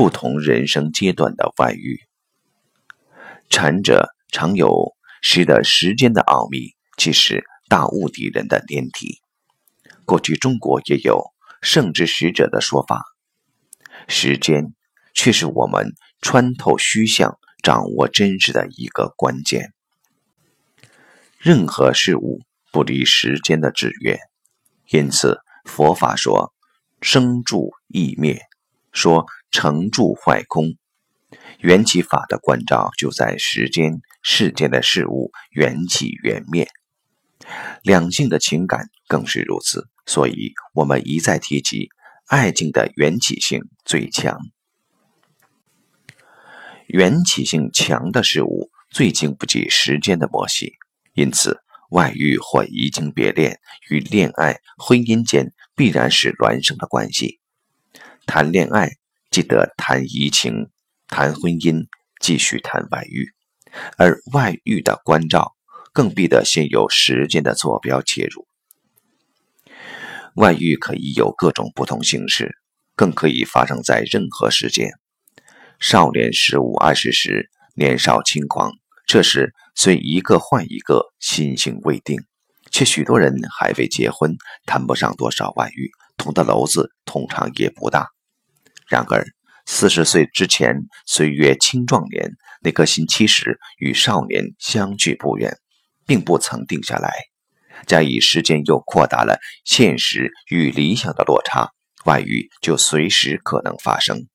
不同人生阶段的外遇。禅者常有识得时间的奥秘，即是大悟敌人的连体。过去中国也有圣之使者的说法，时间却是我们穿透虚像、掌握真实的一个关键。任何事物不离时间的制约，因此佛法说生住异灭，说成住坏空。缘起法的关照就在时间、世间的事物缘起缘灭。两性的情感更是如此，所以我们一再提及，爱情的缘起性最强。缘起性强的事物最经不起时间的磨洗，因此外遇或移情别恋与恋爱、婚姻间必然是孪生的关系。谈恋爱记得谈移情，谈婚姻继续谈外遇，而外遇的关照。更必得先有时间的坐标切入。外遇可以有各种不同形式，更可以发生在任何时间。少年十五二十时，年少轻狂，这时虽一个换一个，心性未定，却许多人还未结婚，谈不上多少外遇，捅的篓子通常也不大。然而四十岁之前，岁月青壮年，那颗心其实与少年相距不远。并不曾定下来，加以时间又扩大了现实与理想的落差，外遇就随时可能发生。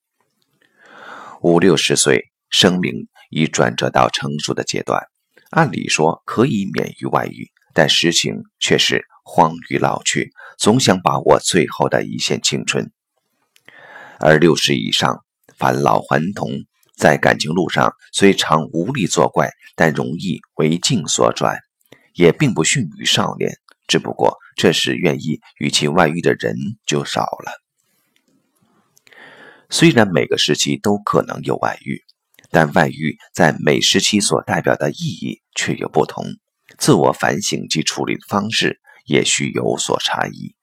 五六十岁，生命已转折到成熟的阶段，按理说可以免于外遇，但实情却是荒于老去，总想把握最后的一线青春。而六十以上，返老还童，在感情路上虽常无力作怪，但容易为境所转。也并不逊于少年，只不过这时愿意与其外遇的人就少了。虽然每个时期都可能有外遇，但外遇在每时期所代表的意义却有不同，自我反省及处理方式也需有所差异。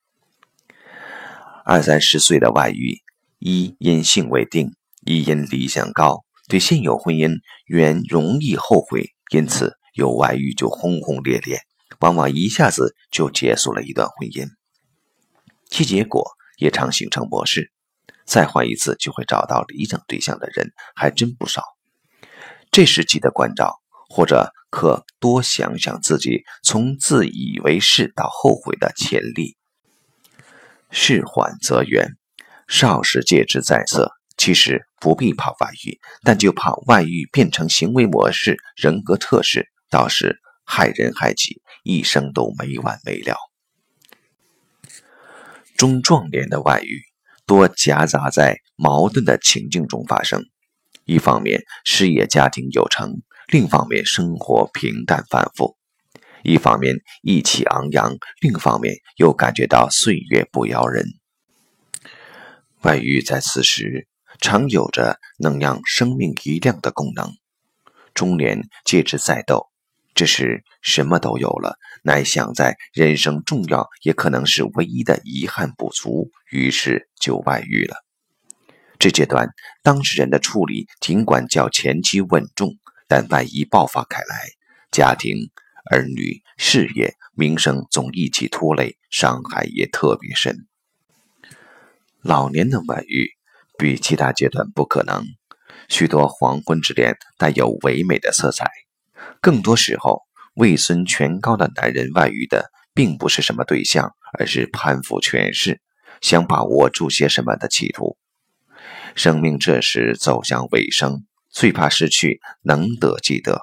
二三十岁的外遇，一因性未定，一因理想高，对现有婚姻原容易后悔，因此。有外遇就轰轰烈烈，往往一下子就结束了一段婚姻，其结果也常形成模式。再换一次就会找到理想对象的人还真不少。这时期的关照，或者可多想想自己从自以为是到后悔的潜力。事缓则圆，少时戒之在色。其实不必怕外遇，但就怕外遇变成行为模式、人格特质。到时害人害己，一生都没完没了。中壮年的外遇多夹杂在矛盾的情境中发生，一方面事业家庭有成，另一方面生活平淡反复；一方面意气昂扬，另一方面又感觉到岁月不饶人。外遇在此时常有着能让生命一亮的功能。中年戒之再斗。这时什么都有了，乃想在人生重要也可能是唯一的遗憾不足，于是就外遇了。这阶段当事人的处理尽管较前期稳重，但万一爆发开来，家庭、儿女、事业、名声总一起拖累，伤害也特别深。老年的外遇比其他阶段不可能，许多黄昏之恋带有唯美的色彩。更多时候，位孙权高的男人外遇的，并不是什么对象，而是攀附权势，想把握住些什么的企图。生命这时走向尾声，最怕失去能得即得。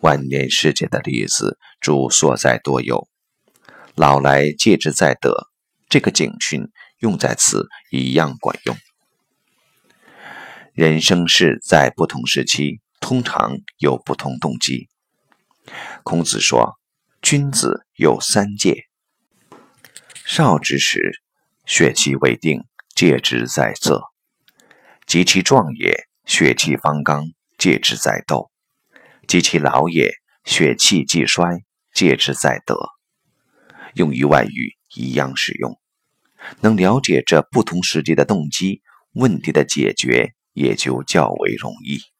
万年世界的例子，诸所在多有。老来戒之在得，这个警训用在此一样管用。人生是在不同时期。通常有不同动机。孔子说：“君子有三戒。少之时，血气未定，戒之在色；及其壮也，血气方刚，戒之在斗；及其老也，血气既衰，戒之在德。”用于外语一样使用。能了解这不同时节的动机，问题的解决也就较为容易。